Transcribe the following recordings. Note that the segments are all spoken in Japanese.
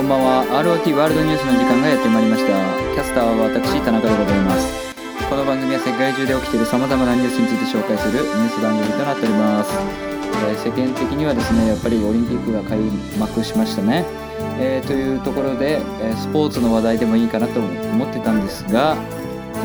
こんばんは。ROT ワールドニュースの時間がやってまいりました。キャスターは私田中でございます。この番組は世界中で起きている様々なニュースについて紹介するニュース番組となっております、え世間的にはですねやっぱりオリンピックが開幕しましたね、えーというところで、えスポーツの話題でもいいかなと思ってたんですが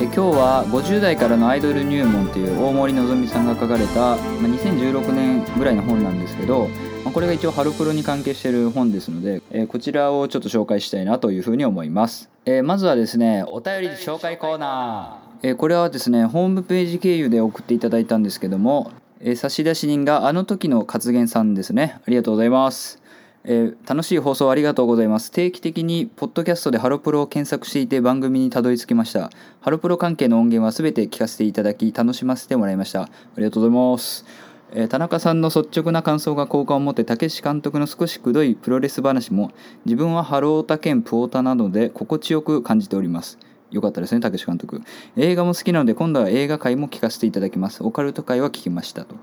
え今日は50代からのアイドル入門という大森のぞみさんが書かれた、ま、2016年ぐらいの本なんですけど、まあこれが一応ハロプロに関係している本ですので、えーこちらをちょっと紹介したいなというふうに思います、えーまずはですねお便り紹介コーナー、えーこれはですねホームページ経由で送っていただいたんですけども、えー差出人があの時の活言さんですね。ありがとうございます。えー楽しい放送ありがとうございます。定期的にポッドキャストでハロプロを検索していて番組にたどり着きました。ハロプロ関係の音源はすべて聞かせていただき楽しませてもらいました。ありがとうございます。え田中さんの率直な感想が好感を持って武志監督の少しくどいプロレス話も自分はハロータ兼プオタなどで心地よく感じておりますよかったですね武志監督映画も好きなので今度は映画界も聞かせていただきますオカルト界は聞きましたと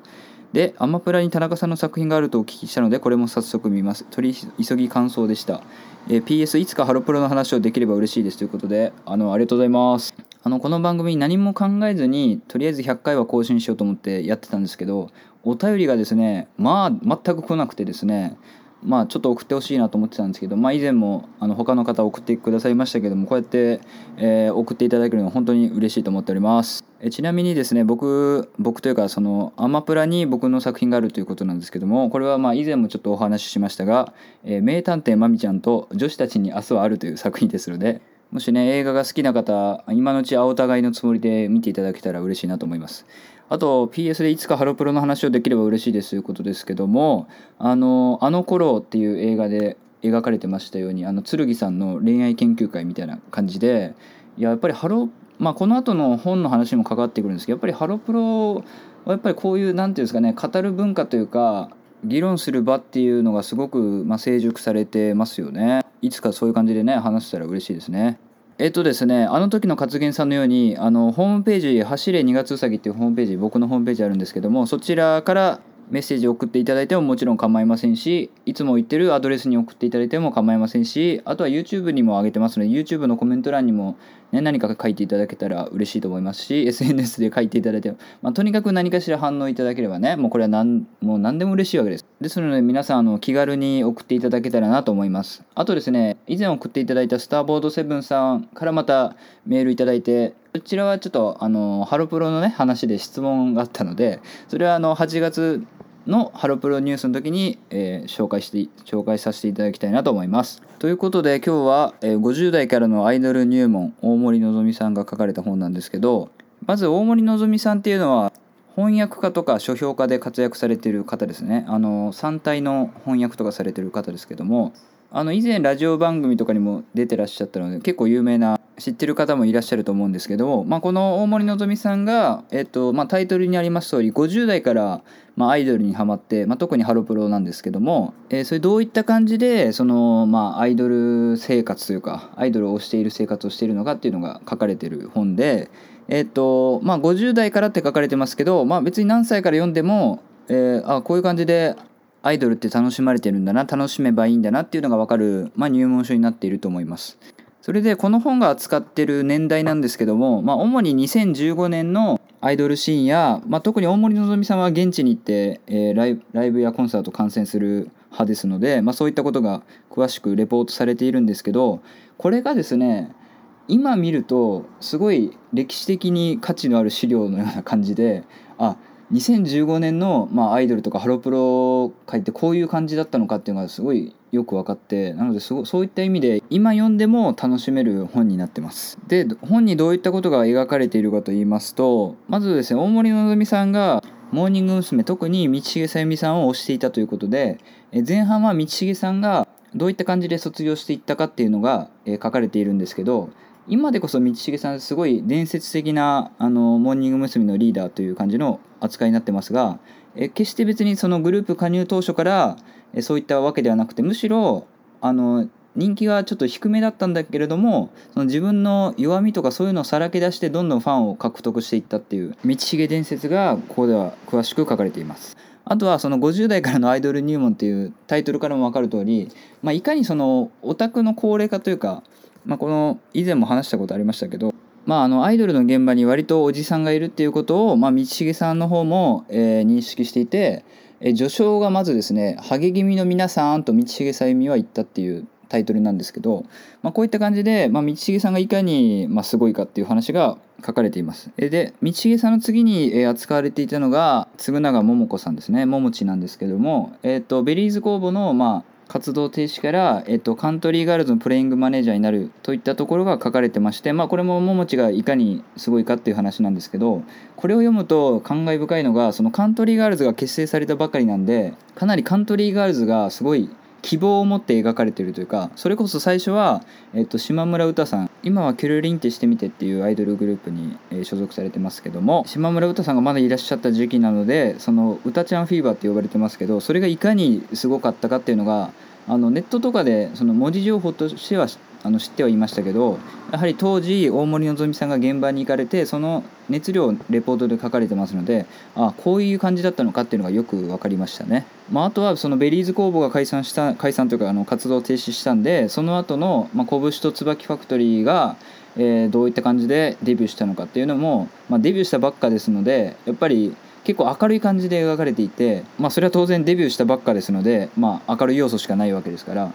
でアマプラに田中さんの作品があるとお聞きしたのでこれも早速見ます。取り急ぎ感想でした、えー PS いつかハロプロの話をできれば嬉しいです。ということであのありがとうございます。あのこの番組何も考えずにとりあえず100回は更新しようと思ってやってたんですけどお便りがですねまあ全く来なくてですねまあちょっと送ってほしいなと思ってたんですけど、まあ、以前もあの他の方送ってくださいましたけどもこうやって、えー送っていただけるのは本当に嬉しいと思っております。えちなみにですね僕僕というかそのアマプラに僕の作品があるということなんですけどもこれはまあ以前もちょっとお話ししましたが「えー名探偵まみちゃんと女子たちに明日はある」という作品ですのでもしね映画が好きな方今のうちはお互いのつもりで見ていただけたら嬉しいなと思います。あと PS でいつかハロプロの話をできれば嬉しいですということですけどもあの「あの頃」っていう映画で描かれてましたようにあの剣さんの恋愛研究会みたいな感じでいややっぱりハロまあこの後の本の話も関わってくるんですけどやっぱりハロプロはやっぱりこういうなんていうんですかね語る文化というか議論する場っていうのがすごく、まあ、成熟されてますよね。いつかそういう感じでね話せたら嬉しいですね。えっとですねあの時の活言さんのようにあのホームページ「走れ2月うさぎ」っていうホームページ僕のホームページあるんですけどもそちらからメッセージを送っていただいてももちろん構いませんしいつも言ってるアドレスに送っていただいても構いませんしあとは YouTube にも上げてますので YouTube のコメント欄にも、ね、何か書いていただけたら嬉しいと思いますし SNS で書いていただいても、まあ、とにかく何かしら反応いただければねもうこれは何もう何でも嬉しいわけです。ですので皆さんあの気軽に送っていただけたらなと思います。あとですね以前送っていただいたスターボードセブンさんからまたメールいただいてこちらはちょっとあのハロプロのね話で質問があったのでそれはあの8月のハロプロニュースの時に、えー紹介して紹介させていただきたいなと思います。ということで今日は、えー50代からのアイドル入門大森のぞみさんが書かれた本なんですけどまず大森のぞみさんっていうのは翻訳家とか書評家で活躍されている方ですねあの3体の翻訳とかされてる方ですけどもあの以前ラジオ番組とかにも出てらっしゃったので結構有名な知ってる方もいらっしゃると思うんですけども、まあ、この大森のぞみさんが、えっとまあ、タイトルにあります通り50代から、まあ、アイドルにハマって、まあ、特にハロプロなんですけども、えーそれどういった感じでその、まあ、アイドル生活というかアイドルをしている生活をしているのかっていうのが書かれてる本で、えっとまあ、50代からって書かれてますけど、まあ、別に何歳から読んでも、えーあこういう感じでアイドルって楽しまれてるんだな楽しめばいいんだなっていうのが分かる、まあ、入門書になっていると思います。それでこの本が扱ってる年代なんですけども、まあ、主に2015年のアイドルシーンや、まあ、特に大森のぞみさんは現地に行って、えーライブライブやコンサート観戦する派ですので、まあ、そういったことが詳しくレポートされているんですけどこれがですね今見るとすごい歴史的に価値のある資料のような感じであ2015年の、まあ、アイドルとかハロプロ界ってこういう感じだったのかっていうのがすごいよく分かってなのですごそういった意味で今読んでも楽しめる本になってますで本にどういったことが描かれているかと言いますとまずですね大森のぞみさんがモーニング娘。特に道重さゆみさんを推していたということで前半は道重さんがどういった感じで卒業していったかっていうのが、書かれているんですけど今でこそ道重さんすごい伝説的なあのモーニング娘。のリーダーという感じの扱いになってますがえ決して別にそのグループ加入当初からえそういったわけではなくてむしろあの人気がちょっと低めだったんだけれどもその自分の弱みとかそういうのをさらけ出してどんどんファンを獲得していったっていう道重伝説がここでは詳しく書かれています。あとはその50代からのアイドル入門っていうタイトルからも分かる通り、まあ、いかにそのオタクの高齢化というか、まあ、この以前も話したことありましたけど、まあ、あのアイドルの現場に割とおじさんがいるっていうことを、まあ、道重さんの方も、え、認識していて、えー、序章がまずですね「ハゲ気味の皆さん」と道重さゆみは言ったっていうタイトルなんですけど、まあ、こういった感じで、まあ、道重さんがいかに、まあ、すごいかっていう話が書かれています。えで道重さんの次に扱われていたのが嗣永桃子さんですね桃地なんですけども、えーと、ベリーズ工房の、まあ、活動停止から、えっと、カントリーガールズのプレイングマネージャーになるといったところが書かれてまして、まあ、これも桃地がいかにすごいかっていう話なんですけどこれを読むと感慨深いのがそのカントリーガールズが結成されたばかりなんでかなりカントリーガールズがすごい希望を持って描かれているというかそれこそ最初は、えっと、島村詩さん今はキュルリンってしてみてっていうアイドルグループに、え、所属されてますけども島村詩さんがまだいらっしゃった時期なのでその歌ちゃんフィーバーって呼ばれてますけどそれがいかにすごかったかっていうのがあのネットとかでその文字情報としてはあの知ってはいましたけどやはり当時大森のぞみさんが現場に行かれてその熱量をレポートで書かれてますのであこういう感じだったのかっていうのがよく分かりましたね、まあ、あとはそのベリーズ工房が解散した解散というかあの活動を停止したんでその後の、まあ、拳と椿ファクトリーが、えー、どういった感じでデビューしたのかっていうのも、まあ、デビューしたばっかですのでやっぱり結構明るい感じで描かれていて、まあ、それは当然デビューしたばっかですので、まあ、明るい要素しかないわけですから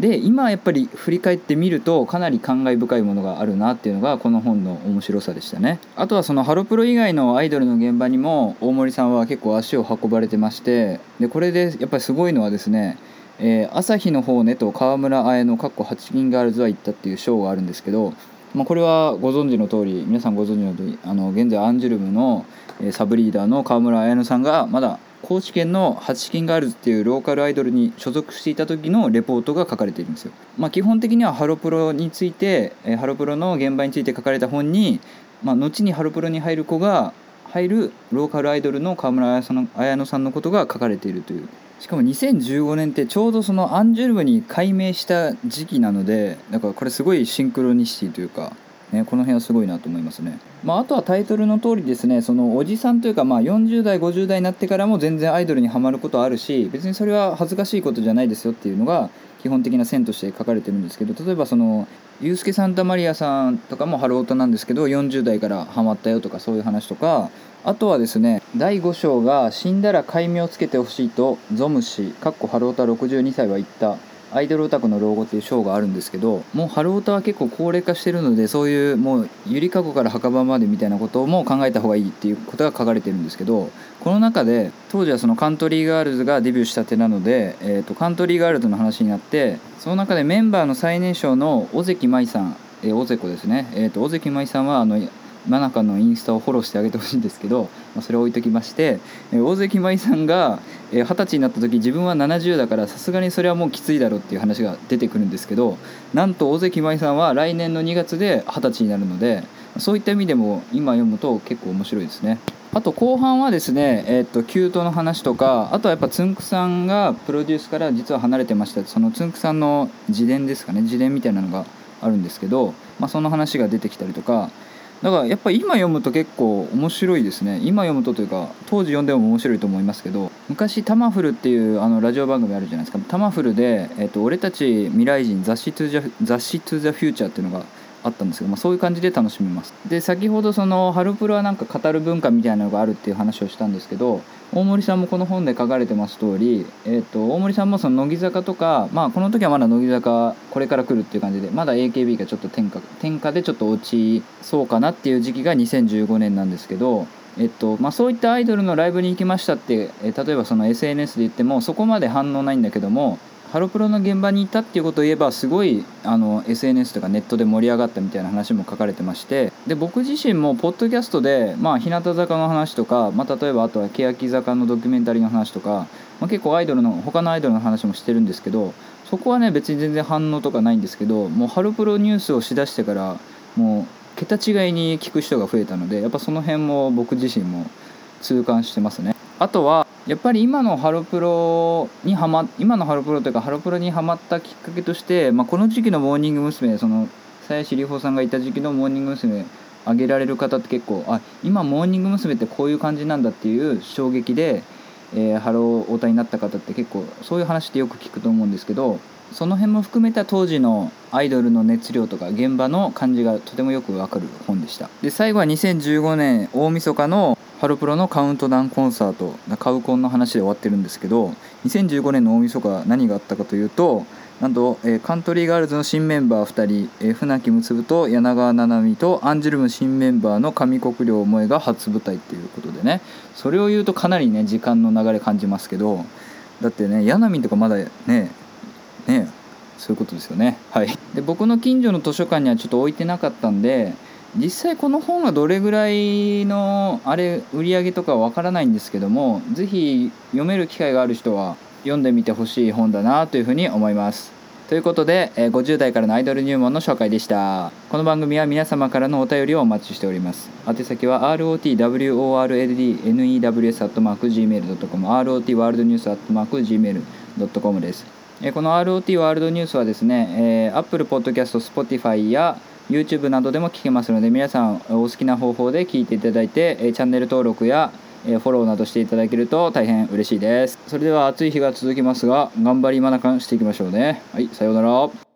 で今やっぱり振り返ってみるとかなり感慨深いものがあるなっていうのがこの本の面白さでしたね。あとはそのハロプロ以外のアイドルの現場にも大森さんは結構足を運ばれてましてでこれでやっぱりすごいのはですねえー、朝日の方ねと川村綾のかっこ8人ガールズは行ったっていうショーがあるんですけど、まあ、これはご存知の通り皆さんご存知の通りあの現在アンジュルムのサブリーダーの川村綾乃さんがまだ高知県の八金ガールズっていうローカルアイドルに所属していた時のレポートが書かれているんですよ。まあ、基本的にはハロプロについてハロプロの現場について書かれた本に、まあ、後にハロプロに入る子が入るローカルアイドルの川村綾乃さんのことが書かれているというしかも2015年ってちょうどそのアンジュルムに改名した時期なのでだからこれすごいシンクロニシティというかね、この辺はすごいなと思いますね。まあ、あとはタイトルの通りですねそのおじさんというか、まあ、40代50代になってからも全然アイドルにはまることあるし別にそれは恥ずかしいことじゃないですよっていうのが基本的な線として書かれてるんですけど例えばそのユースケ・サンタマリアさんとかもハロートなんですけど40代からハマったよとかそういう話とかあとはですね第5章が死んだら戒名をつけてほしいとゾム氏かっこハロータ62歳は言ったアイドルオタクの老後っていう賞があるんですけどもう春オタは結構高齢化してるのでそういうもうゆりかごから墓場までみたいなことも考えた方がいいっていうことが書かれてるんですけどこの中で当時はそのカントリーガールズがデビューしたてなので、えー、とカントリーガールズの話になってその中でメンバーの最年少の尾関舞さんえー、尾関ですね、えーと、尾関舞さんはあの真中のインスタをフォローしてあげてほしいんですけど、まあ、それを置いときまして、えー、大関舞さんが二十、歳になった時自分は70だからさすがにそれはもうきついだろうっていう話が出てくるんですけどなんと大関舞さんは来年の2月で二十歳になるのでそういった意味でも今読むと結構面白いですね。あと後半はですね、えー、っとキュートの話とかあとはやっぱつんくさんがプロデュースから実は離れてましたそのつんくさんの自伝ですかね自伝みたいなのがあるんですけど、まあ、その話が出てきたりとかだからやっぱり今読むと結構面白いですね。今読むとというか当時読んでも面白いと思いますけど昔タマフルっていうあのラジオ番組あるじゃないですか。タマフルで、えっと、俺たち未来人雑誌トゥザ雑誌トゥザフューチャーっていうのがあったんですけど、まあ、そういう感じで楽しめます。で先ほどそのハルプロはなんか語る文化みたいなのがあるっていう話をしたんですけど大森さんもこの本で書かれてます通り、えーと、大森さんもその乃木坂とか、まあ、この時はまだ乃木坂これから来るっていう感じでまだ AKB がちょっと天下天下でちょっと落ちそうかなっていう時期が2015年なんですけどえっとまあ、そういったアイドルのライブに行きましたって、え例えばその SNS で言ってもそこまで反応ないんだけどもハロプロの現場にいたっていうことを言えばすごいあの SNS とかネットで盛り上がったみたいな話も書かれてましてで僕自身もポッドキャストで、まあ、日向坂の話とか、まあ、例えばあとは欅坂のドキュメンタリーの話とか、まあ、結構アイドルの他のアイドルの話もしてるんですけどそこはね別に全然反応とかないんですけどもうハロプロニュースをしだしてからもう桁違いに聞く人が増えたのでやっぱその辺も僕自身も痛感してますね。あとはやっぱり今のハロプロにはま今のハロプロというかハロプロにはまったきっかけとして、まあ、この時期のモーニング娘。その鞘師里穂さんがいた時期のモーニング娘。挙げられる方って結構あ今モーニング娘。ってこういう感じなんだっていう衝撃で、えー、ハロヲタになった方って結構そういう話ってよく聞くと思うんですけどその辺も含めた当時のアイドルの熱量とか現場の感じがとてもよくわかる本でしたで最後は2015年大晦日のハロプロのカウントダウンコンサートカウコンの話で終わってるんですけど2015年の大晦日何があったかというとなんと、えー、カントリーガールズの新メンバー2人、えー、船木結と柳川七海とアンジュルム新メンバーの上国領萌が初舞台っていうことでねそれを言うとかなりね時間の流れ感じますけどだってね柳海とかまだねねそういうことですよね。はい。で僕の近所の図書館にはちょっと置いてなかったんで実際この本はどれぐらいのあれ売り上げとかわからないんですけども是非読める機会がある人は読んでみてほしい本だなというふうに思います。ということで50代からのアイドル入門の紹介でした。この番組は皆様からのお便りをお待ちしております。宛先は rotworldnews.gmail.com rot ワールドニュース .gmail.com です。この ROT ワールドニュースはですね、Apple Podcast、Spotify や YouTube などでも聞けますので皆さんお好きな方法で聞いていただいてチャンネル登録やフォローなどしていただけると大変嬉しいです。それでは暑い日が続きますが頑張りまなかしていきましょうね。はいさようなら。